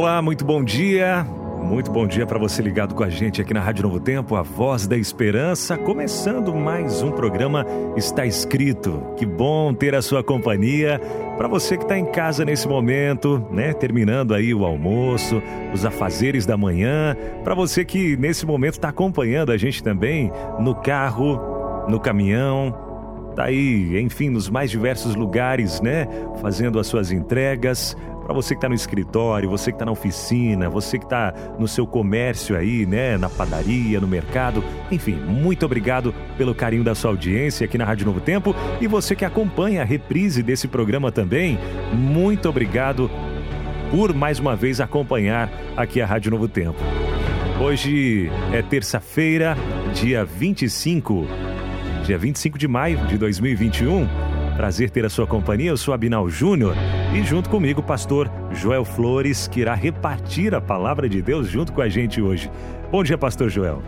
Olá, muito bom dia. Muito bom dia para você ligado com a gente aqui na Rádio Novo Tempo, a Voz da Esperança, começando mais um programa Está Escrito. Que bom ter a sua companhia. Para você que está em casa nesse momento, né, terminando aí o almoço, os afazeres da manhã, para você que nesse momento está acompanhando a gente também no carro, no caminhão, tá aí, enfim, nos mais diversos lugares, né, fazendo as suas entregas, para você que está no escritório, você que está na oficina, você que está no seu comércio aí, né, na padaria, no mercado, enfim, muito obrigado pelo carinho da sua audiência aqui na Rádio Novo Tempo e você que acompanha a reprise desse programa também, muito obrigado por mais uma vez acompanhar aqui a Rádio Novo Tempo. Hoje é terça-feira, dia 25, dia 25 de maio de 2021. Prazer ter a sua companhia, eu sou Abinal Júnior e junto comigo o pastor Joel Flores, que irá repartir a palavra de Deus junto com a gente hoje. Bom dia, pastor Joel.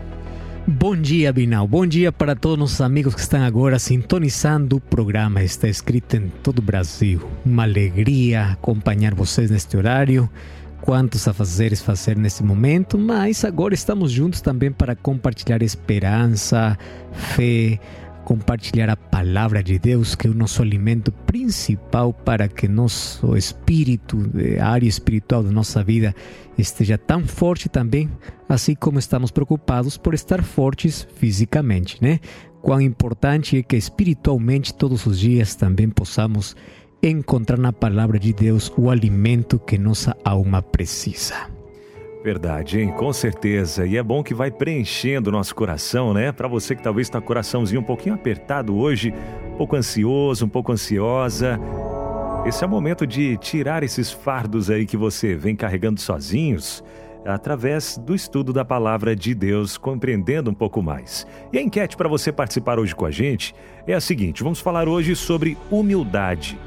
Bom dia, Binal. Bom dia para todos nossos amigos que estão agora sintonizando o programa. Está escrito em todo o Brasil. Uma alegria acompanhar vocês neste horário. Quantos afazeres fazer nesse momento, mas agora estamos juntos também para compartilhar esperança, fé, compartilhar a palavra de Deus, que é o nosso alimento principal para que nosso espírito, a área espiritual da nossa vida, esteja tão forte também, assim como estamos preocupados por estar fortes fisicamente, né? Quão importante é que espiritualmente todos os dias também possamos encontrar na palavra de Deus o alimento que nossa alma precisa. Verdade, hein? Com certeza. E é bom que vai preenchendo o nosso coração, né? Para você que talvez está coraçãozinho um pouquinho apertado hoje, um pouco ansioso, um pouco ansiosa. Esse é o momento de tirar esses fardos aí que você vem carregando sozinhos, através do estudo da palavra de Deus, compreendendo um pouco mais. E a enquete para você participar hoje com a gente é a seguinte: vamos falar hoje sobre humildade.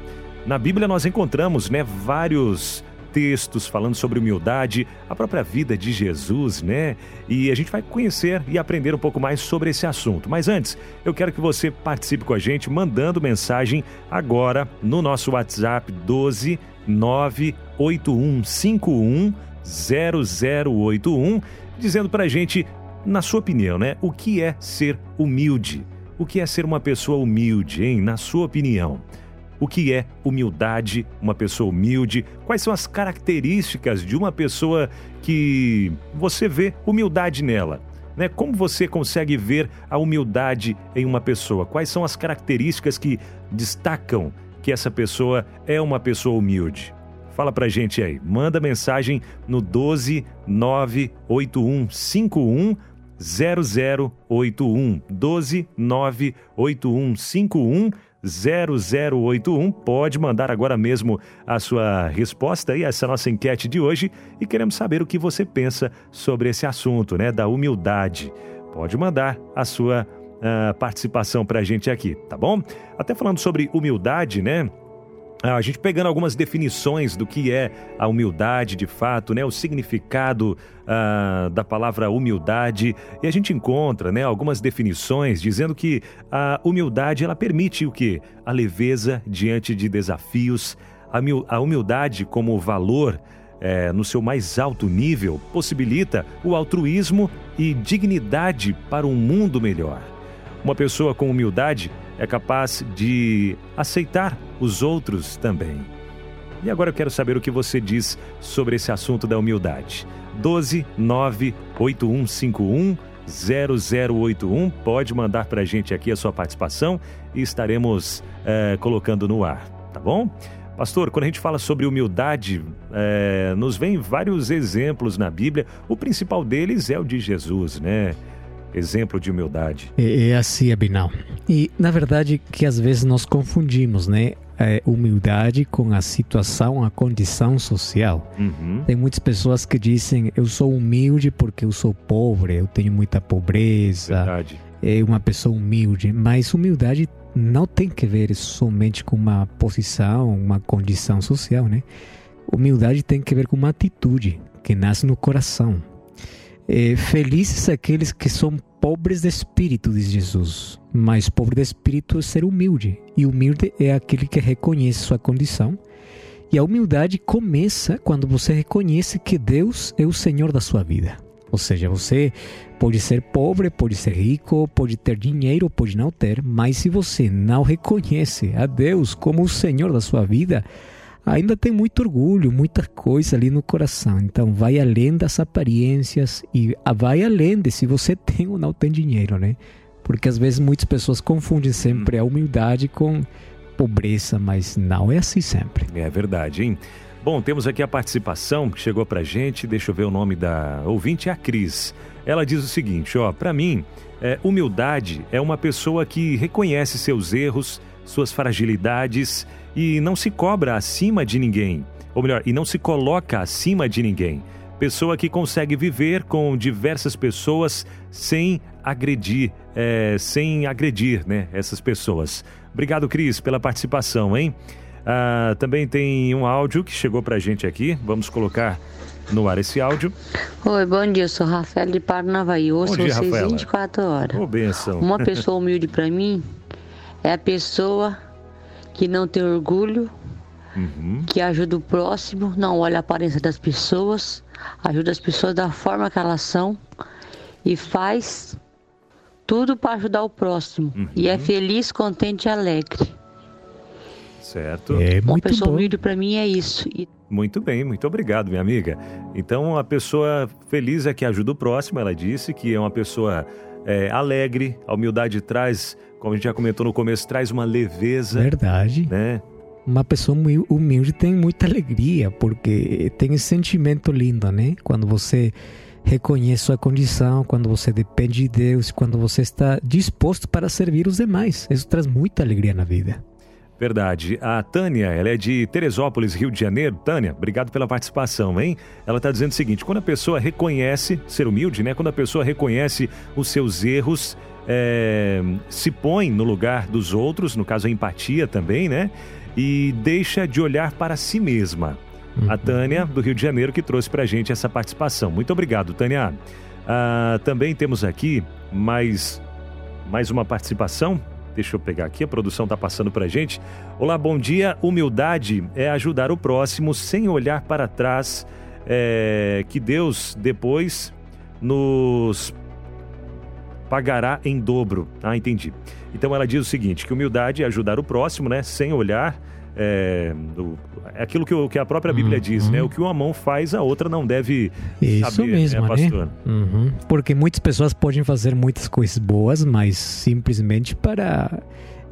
Na Bíblia nós encontramos, né, vários textos falando sobre humildade, a própria vida de Jesus, né? E a gente vai conhecer e aprender um pouco mais sobre esse assunto. Mas antes, eu quero que você participe com a gente mandando mensagem agora no nosso WhatsApp 12 98151 0081, dizendo pra gente, na sua opinião, né? O que é ser humilde? O que é ser uma pessoa humilde, hein? Na sua opinião. O que é humildade, uma pessoa humilde? Quais são as características de uma pessoa que você vê humildade nela? Né? Como você consegue ver a humildade em uma pessoa? Quais são as características que destacam que essa pessoa é uma pessoa humilde? Fala pra gente aí, manda mensagem no 12 98151 0081 12 98151 0081. Pode mandar agora mesmo a sua resposta aí essa nossa enquete de hoje e queremos saber o que você pensa sobre esse assunto, né, da humildade. Pode mandar a sua uh, participação para a gente aqui, tá bom? Até falando sobre humildade, né? Ah, a gente pegando algumas definições do que é a humildade de fato, né, o significado ah, da palavra humildade, e a gente encontra né, algumas definições dizendo que a humildade ela permite o que? A leveza diante de desafios, a humildade como valor é, no seu mais alto nível possibilita o altruísmo e dignidade para um mundo melhor. Uma pessoa com humildade é capaz de aceitar os outros também. E agora eu quero saber o que você diz sobre esse assunto da humildade. 12 98151 0081. Pode mandar para a gente aqui a sua participação e estaremos é, colocando no ar, tá bom? Pastor, quando a gente fala sobre humildade, é, nos vem vários exemplos na Bíblia. O principal deles é o de Jesus, né? exemplo de humildade. É, é assim, Abinal. E na verdade que às vezes nós confundimos, né? É, humildade com a situação, a condição social. Uhum. Tem muitas pessoas que dizem eu sou humilde porque eu sou pobre, eu tenho muita pobreza. Verdade. É uma pessoa humilde, mas humildade não tem que ver somente com uma posição, uma condição social, né? Humildade tem que ver com uma atitude que nasce no coração. É, felizes aqueles que são pobres de espírito, diz Jesus. Mas pobre de espírito é ser humilde. E humilde é aquele que reconhece sua condição. E a humildade começa quando você reconhece que Deus é o Senhor da sua vida. Ou seja, você pode ser pobre, pode ser rico, pode ter dinheiro, pode não ter, mas se você não reconhece a Deus como o Senhor da sua vida, ainda tem muito orgulho, muita coisa ali no coração. Então, vai além das aparências e vai além de se você tem ou não tem dinheiro, né? Porque às vezes muitas pessoas confundem sempre a humildade com pobreza, mas não é assim sempre. É verdade, hein? Bom, temos aqui a participação que chegou pra gente. Deixa eu ver o nome da ouvinte, é a Cris. Ela diz o seguinte, ó, para mim, é, humildade é uma pessoa que reconhece seus erros, suas fragilidades e não se cobra acima de ninguém, ou melhor, e não se coloca acima de ninguém. Pessoa que consegue viver com diversas pessoas sem agredir, é, sem agredir, né, essas pessoas. Obrigado, Cris, pela participação, hein? Ah, também tem um áudio que chegou pra gente aqui. Vamos colocar no ar esse áudio. Oi, bom dia. Eu sou Rafael de Parnavaí. Ouço vocês Rafaela. 24 horas. Ô, benção. Uma pessoa humilde para mim é a pessoa que não tem orgulho, uhum. que ajuda o próximo, não olha a aparência das pessoas, ajuda as pessoas da forma que elas são e faz tudo para ajudar o próximo. Uhum. E é uhum. feliz, contente e alegre. Certo. É Uma pessoa humilde para mim é isso. E... Muito bem, muito obrigado, minha amiga. Então, a pessoa feliz é que ajuda o próximo, ela disse que é uma pessoa é, alegre, a humildade traz como a gente já comentou no começo, traz uma leveza. Verdade. Né? Uma pessoa humilde tem muita alegria, porque tem esse sentimento lindo, né? Quando você reconhece sua condição, quando você depende de Deus, quando você está disposto para servir os demais. Isso traz muita alegria na vida. Verdade. A Tânia, ela é de Teresópolis, Rio de Janeiro. Tânia, obrigado pela participação, hein? Ela está dizendo o seguinte: quando a pessoa reconhece, ser humilde, né? Quando a pessoa reconhece os seus erros, é, se põe no lugar dos outros, no caso a empatia também, né? E deixa de olhar para si mesma. A uhum. Tânia, do Rio de Janeiro, que trouxe para a gente essa participação. Muito obrigado, Tânia. Ah, também temos aqui mais, mais uma participação. Deixa eu pegar aqui, a produção está passando para gente. Olá, bom dia. Humildade é ajudar o próximo sem olhar para trás. É, que Deus depois nos pagará em dobro. Ah, entendi. Então ela diz o seguinte: que humildade é ajudar o próximo, né? Sem olhar. É, do, é aquilo que, o, que a própria Bíblia uhum. diz, né? O que uma mão faz, a outra não deve Isso saber, né, mesmo, né, pastor? Né? Uhum. Porque muitas pessoas podem fazer muitas coisas boas, mas simplesmente para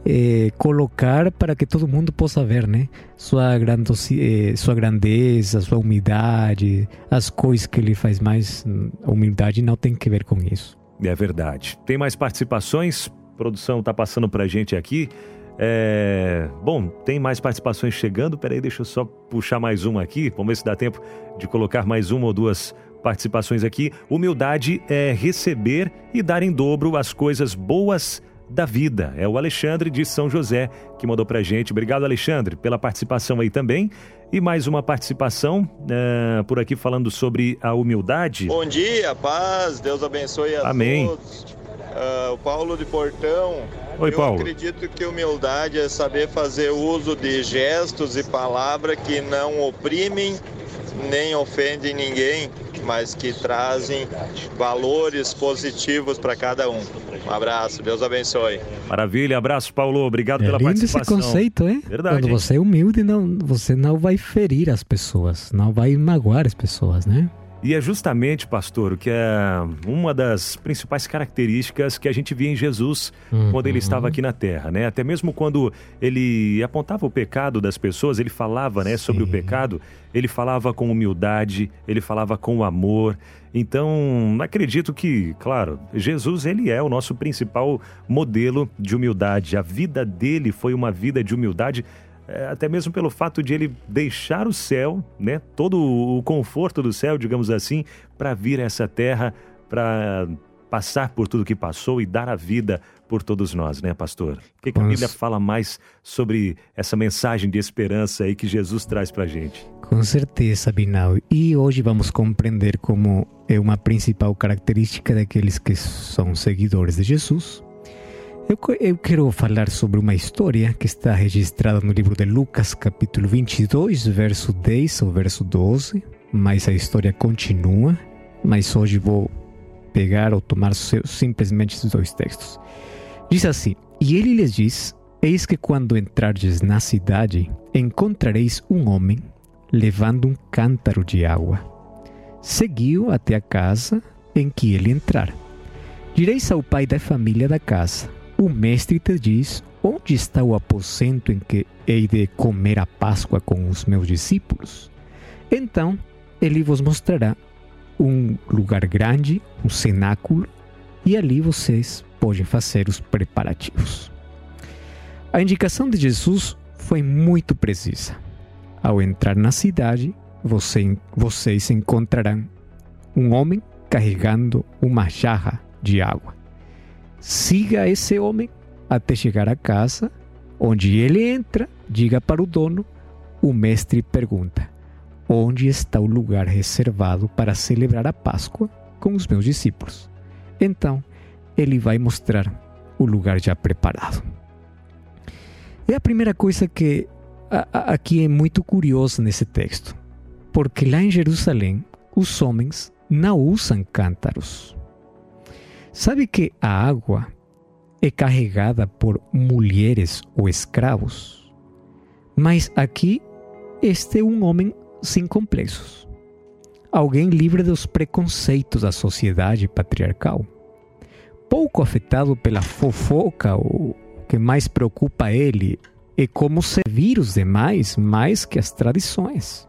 é, colocar para que todo mundo possa ver, né? Sua, é, sua grandeza, sua humildade, as coisas que ele faz mais. A humildade não tem que ver com isso. É verdade. Tem mais participações? A produção está passando para a gente aqui. É... Bom, tem mais participações chegando. Peraí, deixa eu só puxar mais uma aqui. Vamos ver se dá tempo de colocar mais uma ou duas participações aqui. Humildade é receber e dar em dobro as coisas boas da vida. É o Alexandre de São José que mandou pra gente. Obrigado, Alexandre, pela participação aí também. E mais uma participação uh, por aqui falando sobre a humildade. Bom dia, paz, Deus abençoe a Amém. todos. Uh, o Paulo de Portão. Oi, Eu Paulo. acredito que humildade é saber fazer uso de gestos e palavras que não oprimem nem ofendem ninguém, mas que trazem valores positivos para cada um. Um abraço, Deus abençoe. Maravilha, abraço, Paulo. Obrigado é pela lindo participação. esse conceito, hein? Verdade. Quando você é humilde, não, você não vai ferir as pessoas, não vai magoar as pessoas, né? E é justamente, pastor, o que é uma das principais características que a gente via em Jesus uhum. quando ele estava aqui na terra, né? Até mesmo quando ele apontava o pecado das pessoas, ele falava, né, sobre o pecado, ele falava com humildade, ele falava com amor. Então, acredito que, claro, Jesus ele é o nosso principal modelo de humildade. A vida dele foi uma vida de humildade é, até mesmo pelo fato de ele deixar o céu, né, todo o conforto do céu, digamos assim, para vir a essa terra, para passar por tudo que passou e dar a vida por todos nós, né, pastor? O que, que a Bíblia fala mais sobre essa mensagem de esperança aí que Jesus traz para a gente? Com certeza, Binal. E hoje vamos compreender como é uma principal característica daqueles que são seguidores de Jesus. Eu, eu quero falar sobre uma história que está registrada no livro de Lucas, capítulo 22, verso 10 ao verso 12. Mas a história continua. Mas hoje vou pegar ou tomar simplesmente esses dois textos. Diz assim: E ele lhes diz: Eis que quando entrardes na cidade, encontrareis um homem levando um cântaro de água. Seguiu até a casa em que ele entrar. Direis ao pai da família da casa: O mestre te diz: Onde está o aposento em que hei de comer a Páscoa com os meus discípulos? Então ele vos mostrará um lugar grande, um cenáculo, e ali vocês podem fazer os preparativos. A indicação de Jesus foi muito precisa. Ao entrar na cidade, você, vocês encontrarão um homem carregando uma jarra de água. Siga esse homem até chegar à casa, onde ele entra, diga para o dono, o mestre pergunta: Onde está o lugar reservado para celebrar a Páscoa com os meus discípulos? Então, ele vai mostrar o lugar já preparado. É a primeira coisa que aqui é muito curioso nesse texto, porque lá em Jerusalém os homens não usam cântaros. Sabe que a água é carregada por mulheres ou escravos, mas aqui este é um homem sem complexos, alguém livre dos preconceitos da sociedade patriarcal, pouco afetado pela fofoca, o que mais preocupa ele e como servir os demais mais que as tradições.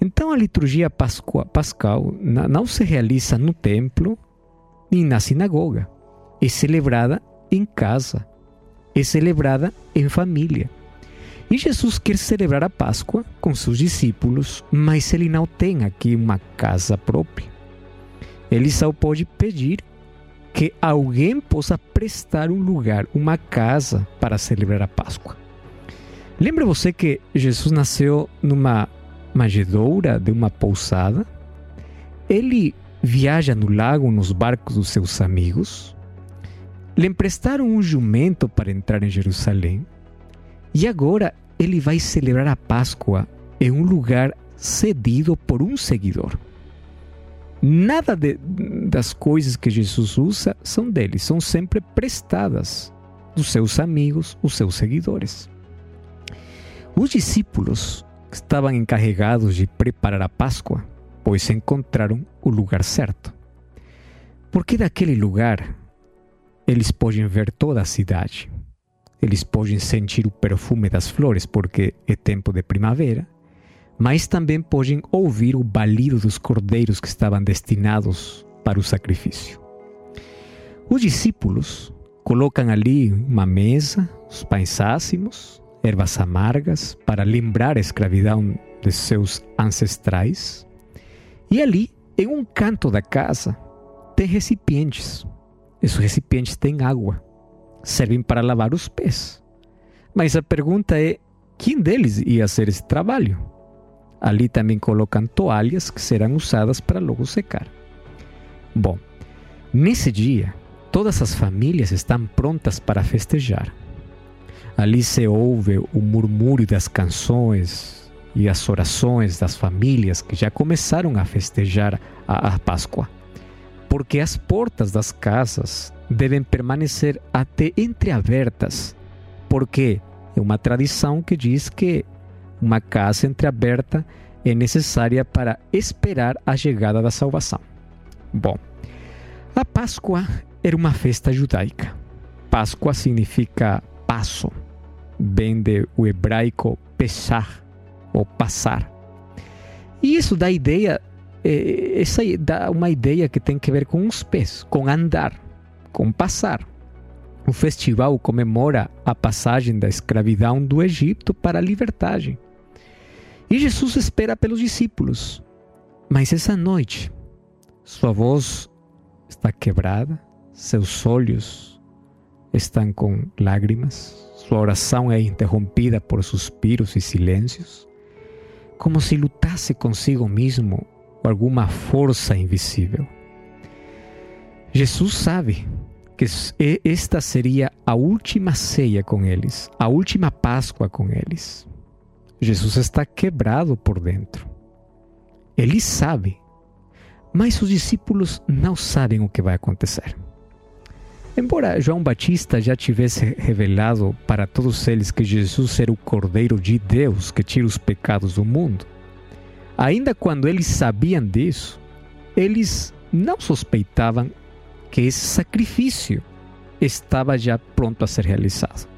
Então a liturgia pascal não se realiza no templo na sinagoga. É celebrada em casa, é celebrada em família. E Jesus quer celebrar a Páscoa com seus discípulos, mas ele não tem aqui uma casa própria. Ele só pode pedir que alguém possa prestar um lugar, uma casa para celebrar a Páscoa. Lembra você que Jesus nasceu numa manjedoura de uma pousada? Ele viaja no lago nos barcos dos seus amigos. Lhe emprestaram um jumento para entrar em Jerusalém. E agora ele vai celebrar a Páscoa em um lugar cedido por um seguidor. Nada de, das coisas que Jesus usa são dele, são sempre prestadas dos seus amigos, os seus seguidores. Os discípulos estavam encarregados de preparar a Páscoa, pois encontraram o lugar certo. Porque daquele lugar eles podem ver toda a cidade. Eles podem sentir o perfume das flores, porque é tempo de primavera mas também podem ouvir o balido dos cordeiros que estavam destinados para o sacrifício. Os discípulos colocam ali uma mesa, os pães ácimos, ervas amargas, para lembrar a escravidão de seus ancestrais. E ali, em um canto da casa, tem recipientes. Esses recipientes têm água, servem para lavar os pés. Mas a pergunta é: quem deles ia fazer esse trabalho? Ali também colocam toalhas que serão usadas para logo secar. Bom, nesse dia, todas as famílias estão prontas para festejar. Ali se ouve o murmúrio das canções e as orações das famílias que já começaram a festejar a, a Páscoa. Porque as portas das casas devem permanecer até entreabertas, porque é uma tradição que diz que uma casa entreaberta é necessária para esperar a chegada da salvação. Bom, a Páscoa era uma festa judaica. Páscoa significa passo, vem do hebraico pesar ou passar. E isso dá ideia, eh, essa dá uma ideia que tem que ver com os pés, com andar, com passar. O festival comemora a passagem da escravidão do Egito para a liberdade. E Jesus espera pelos discípulos. Mas essa noite, sua voz está quebrada, seus olhos estão com lágrimas, sua oração é interrompida por suspiros e silêncios, como se lutasse consigo mesmo com alguma força invisível. Jesus sabe que esta seria a última ceia com eles, a última Páscoa com eles. Jesus está quebrado por dentro. Ele sabe, mas os discípulos não sabem o que vai acontecer. Embora João Batista já tivesse revelado para todos eles que Jesus era o Cordeiro de Deus que tira os pecados do mundo, ainda quando eles sabiam disso, eles não suspeitavam que esse sacrifício estava já pronto a ser realizado.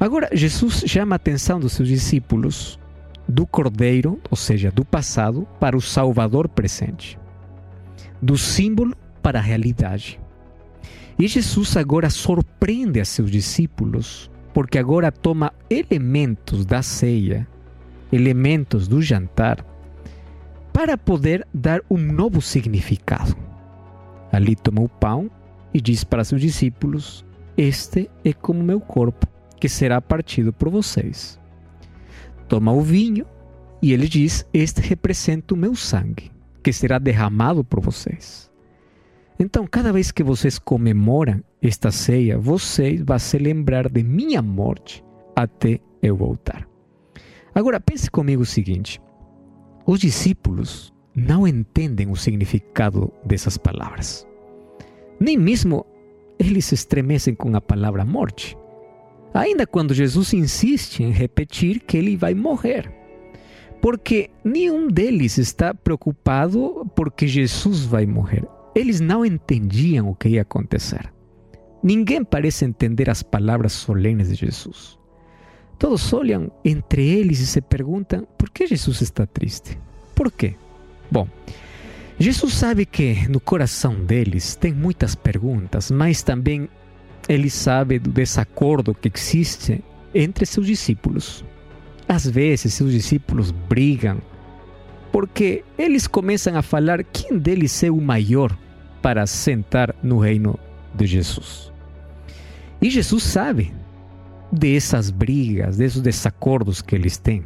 Agora, Jesus chama a atenção dos seus discípulos do Cordeiro, ou seja, do passado, para o Salvador presente, do símbolo para a realidade. E Jesus agora surpreende a seus discípulos, porque agora toma elementos da ceia, elementos do jantar, para poder dar um novo significado. Ali toma o pão e diz para seus discípulos: Este é como meu corpo, que será partido por vocês. Toma o vinho e ele diz: Este representa o meu sangue, que será derramado por vocês. Então, cada vez que vocês comemoram esta ceia, vocês vão se lembrar de minha morte até eu voltar. Agora, pense comigo o seguinte: os discípulos não entendem o significado dessas palavras. Nem mesmo eles se estremecem com a palavra morte. Ainda quando Jesus insiste em repetir que ele vai morrer. Porque nenhum deles está preocupado porque Jesus vai morrer. Eles não entendiam o que ia acontecer. Ninguém parece entender as palavras solenes de Jesus. Todos olham entre eles e se perguntam por que Jesus está triste. Por quê? Bom, Jesus sabe que no coração deles tem muitas perguntas, mas também ele sabe do desacordo que existe entre seus discípulos. Às vezes, seus discípulos brigam porque eles começam a falar quem deles é o maior para sentar no reino de Jesus. E Jesus sabe dessas brigas, desses desacordos que eles têm.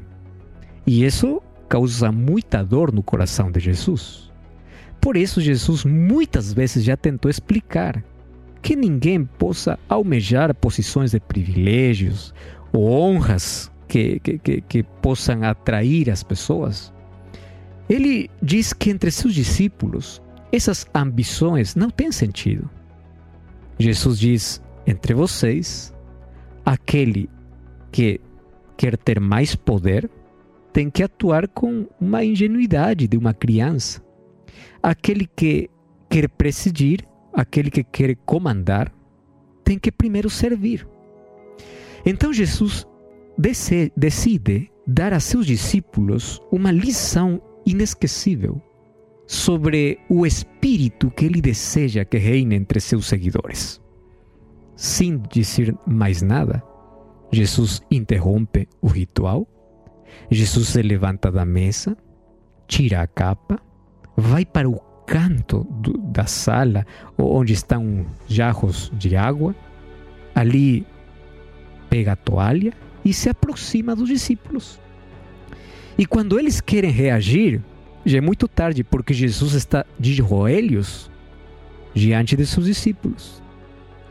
E isso causa muita dor no coração de Jesus. Por isso, Jesus muitas vezes já tentou explicar que ninguém possa almejar posições de privilégios ou honras que, que, que, que possam atrair as pessoas. Ele diz que entre seus discípulos essas ambições não têm sentido. Jesus diz: entre vocês, aquele que quer ter mais poder tem que atuar com uma ingenuidade de uma criança. Aquele que quer presidir, aquele que quer comandar, tem que primeiro servir. Então Jesus decide dar a seus discípulos uma lição inesquecível sobre o espírito que ele deseja que reine entre seus seguidores. Sem dizer mais nada, Jesus interrompe o ritual, Jesus se levanta da mesa, tira a capa, vai para o canto do, da sala onde estão jarros de água, ali pega a toalha e se aproxima dos discípulos. E quando eles querem reagir, já é muito tarde, porque Jesus está de joelhos diante de seus discípulos.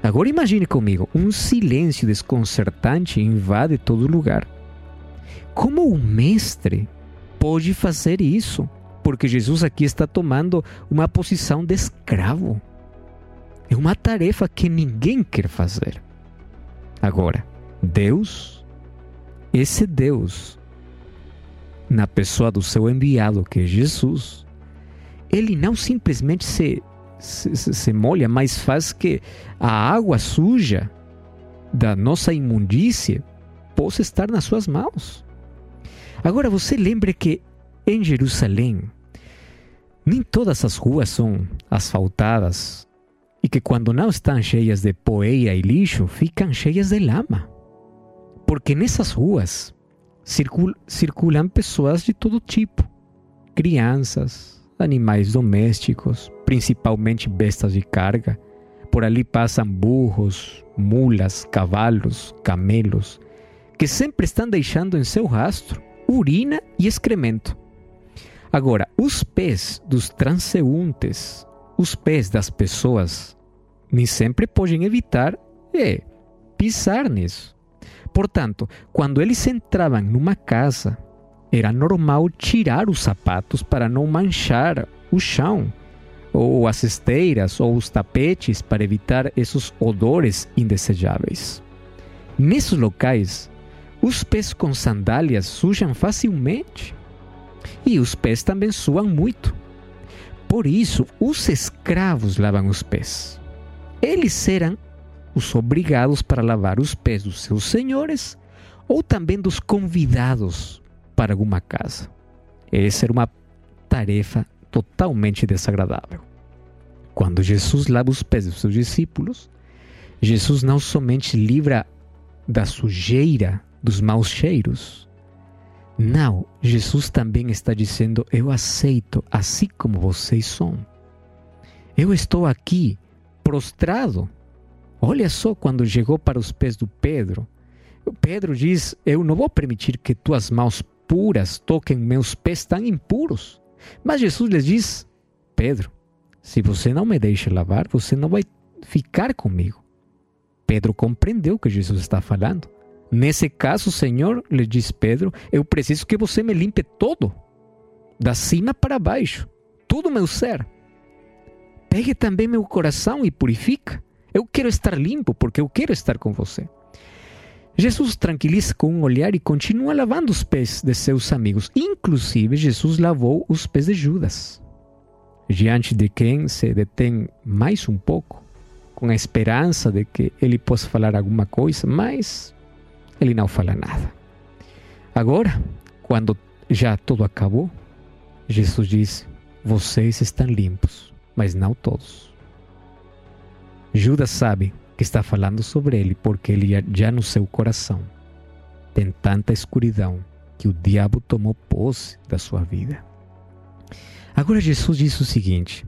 Agora imagine comigo, um silêncio desconcertante invade todo lugar. Como o mestre pode fazer isso? Porque Jesus aqui está tomando uma posição de escravo. É uma tarefa que ninguém quer fazer. Agora, Deus, esse Deus na pessoa do seu enviado, que é Jesus, ele não simplesmente se, se, se molha, mas faz que a água suja da nossa imundície possa estar nas suas mãos. Agora você lembre que em Jerusalém nem todas as ruas são asfaltadas e que quando não estão cheias de poeira e lixo, ficam cheias de lama. Porque nessas ruas circul circulam pessoas de todo tipo: crianças, animais domésticos, principalmente bestas de carga. Por ali passam burros, mulas, cavalos, camelos, que sempre estão deixando em seu rastro urina e excremento. Agora, os pés dos transeuntes, os pés das pessoas, nem sempre podem evitar é, pisar nisso. Portanto, quando eles entravam numa casa, era normal tirar os sapatos para não manchar o chão, ou as esteiras, ou os tapetes, para evitar esses odores indesejáveis. Nesses locais, os pés com sandálias sujam facilmente e os pés também suam muito. Por isso, os escravos lavam os pés. Eles eram os obrigados para lavar os pés dos seus senhores ou também dos convidados para alguma casa. Essa era uma tarefa totalmente desagradável. Quando Jesus lava os pés dos seus discípulos, Jesus não somente livra da sujeira dos maus cheiros. Não, Jesus também está dizendo: Eu aceito assim como vocês são. Eu estou aqui prostrado. Olha só quando chegou para os pés do Pedro. Pedro diz: Eu não vou permitir que tuas mãos puras toquem meus pés tão impuros. Mas Jesus lhes diz: Pedro, se você não me deixa lavar, você não vai ficar comigo. Pedro compreendeu o que Jesus está falando. Nesse caso, Senhor, lhe diz Pedro, eu preciso que você me limpe todo, da cima para baixo, todo meu ser. Pegue também meu coração e purifica. Eu quero estar limpo porque eu quero estar com você. Jesus tranquiliza com um olhar e continua lavando os pés de seus amigos. Inclusive, Jesus lavou os pés de Judas, diante de quem se detém mais um pouco, com a esperança de que ele possa falar alguma coisa, mas ele não fala nada. Agora, quando já tudo acabou, Jesus diz: Vocês estão limpos, mas não todos. Judas sabe que está falando sobre ele porque ele já no seu coração tem tanta escuridão que o diabo tomou posse da sua vida. Agora Jesus diz o seguinte: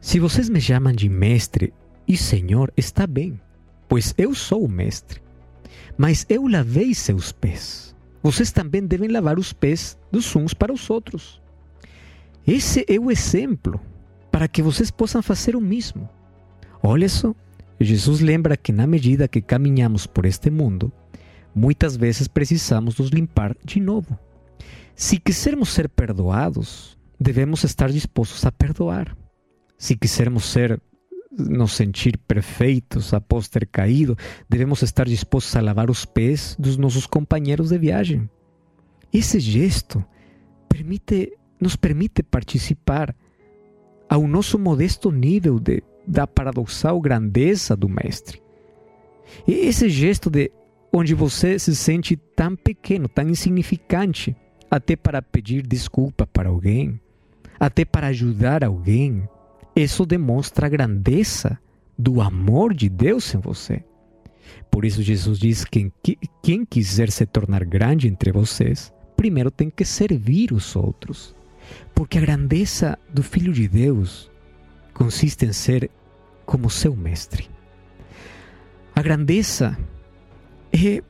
Se vocês me chamam de mestre e senhor, está bem, pois eu sou o mestre mas eu lavei seus pés. Vocês também devem lavar os pés dos uns para os outros. Esse é o exemplo para que vocês possam fazer o mesmo. Olha só, Jesus lembra que na medida que caminhamos por este mundo, muitas vezes precisamos nos limpar de novo. Se quisermos ser perdoados, devemos estar dispostos a perdoar. Se quisermos ser nos sentir perfeitos após ter caído, devemos estar dispostos a lavar os pés dos nossos companheiros de viagem. Esse gesto permite, nos permite participar ao nosso modesto nível de, da paradoxal grandeza do Mestre. E esse gesto de onde você se sente tão pequeno, tão insignificante, até para pedir desculpa para alguém, até para ajudar alguém, isso demonstra a grandeza do amor de Deus em você. Por isso, Jesus diz que quem quiser se tornar grande entre vocês, primeiro tem que servir os outros. Porque a grandeza do Filho de Deus consiste em ser como seu mestre. A grandeza é,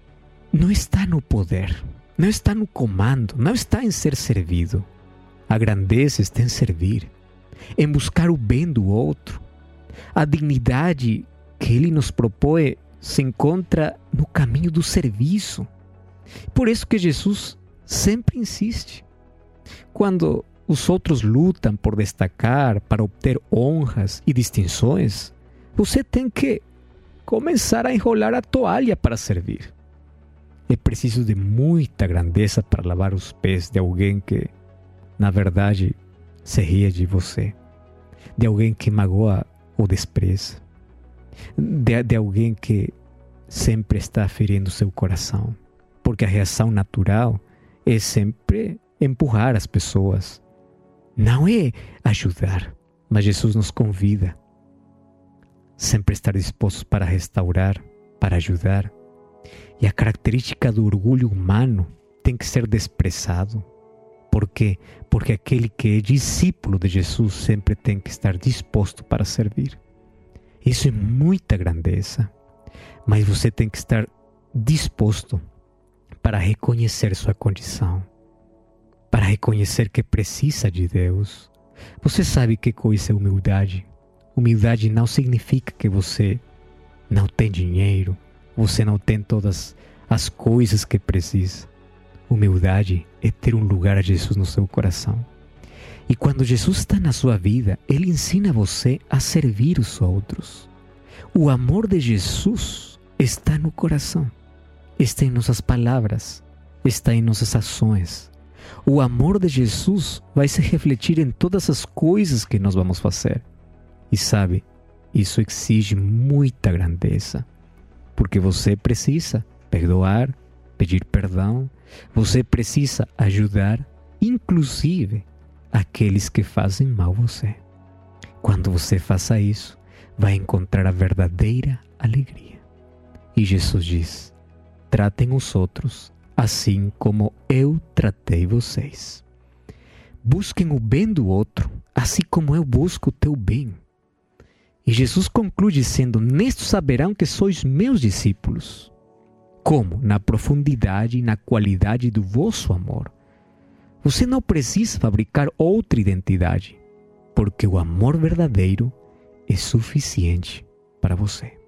não está no poder, não está no comando, não está em ser servido. A grandeza está em servir em buscar o bem do outro. A dignidade que ele nos propõe se encontra no caminho do serviço. Por isso que Jesus sempre insiste. Quando os outros lutam por destacar, para obter honras e distinções, você tem que começar a enrolar a toalha para servir. É preciso de muita grandeza para lavar os pés de alguém que, na verdade, se ria de você, de alguém que magoa ou despreza, de, de alguém que sempre está ferindo seu coração, porque a reação natural é sempre empurrar as pessoas, não é ajudar, mas Jesus nos convida sempre estar dispostos para restaurar, para ajudar. E a característica do orgulho humano tem que ser desprezado. Por quê? Porque aquele que é discípulo de Jesus sempre tem que estar disposto para servir. Isso é muita grandeza. Mas você tem que estar disposto para reconhecer sua condição, para reconhecer que precisa de Deus. Você sabe que coisa é humildade? Humildade não significa que você não tem dinheiro, você não tem todas as coisas que precisa. Humildade é ter um lugar a Jesus no seu coração. E quando Jesus está na sua vida, ele ensina você a servir os outros. O amor de Jesus está no coração, está em nossas palavras, está em nossas ações. O amor de Jesus vai se refletir em todas as coisas que nós vamos fazer. E sabe, isso exige muita grandeza, porque você precisa perdoar, pedir perdão, você precisa ajudar, inclusive aqueles que fazem mal a você. Quando você faça isso, vai encontrar a verdadeira alegria. E Jesus diz: tratem os outros assim como eu tratei vocês. Busquem o bem do outro, assim como eu busco o teu bem. E Jesus conclui dizendo: Nisto saberão que sois meus discípulos. Como? Na profundidade e na qualidade do vosso amor. Você não precisa fabricar outra identidade, porque o amor verdadeiro é suficiente para você.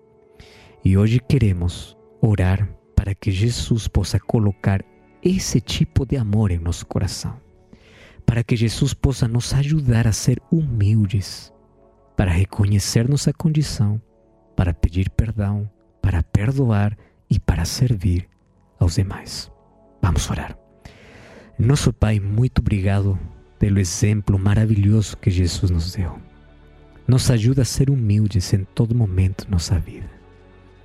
E hoje queremos orar para que Jesus possa colocar esse tipo de amor em nosso coração, para que Jesus possa nos ajudar a ser humildes para reconhecer nossa condição, para pedir perdão, para perdoar e para servir aos demais. Vamos orar. Nosso Pai, muito obrigado pelo exemplo maravilhoso que Jesus nos deu. Nos ajuda a ser humildes em todo momento da nossa vida.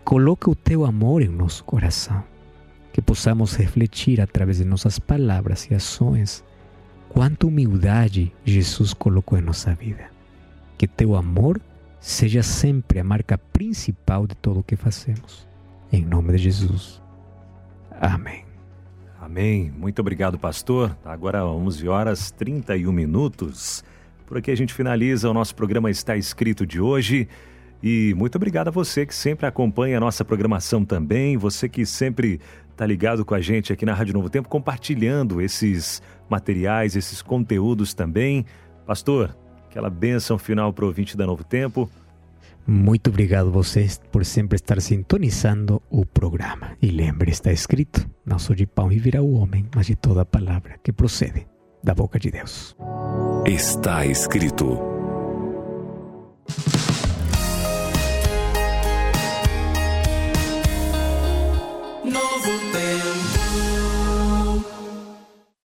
Coloca o teu amor em nosso coração, que possamos refletir através de nossas palavras e ações quanta humildade Jesus colocou em nossa vida que teu amor seja sempre a marca principal de tudo o que fazemos. Em nome de Jesus. Amém. Amém. Muito obrigado, pastor. Agora 11 horas 31 minutos. Por aqui a gente finaliza o nosso programa Está Escrito de hoje. E muito obrigado a você que sempre acompanha a nossa programação também, você que sempre está ligado com a gente aqui na Rádio Novo Tempo, compartilhando esses materiais, esses conteúdos também. Pastor, aquela bênção final para o ouvinte da Novo Tempo. Muito obrigado a vocês por sempre estar sintonizando o programa. E lembre, está escrito: não sou de pão viverá o homem, mas de toda palavra que procede da boca de Deus. Está escrito.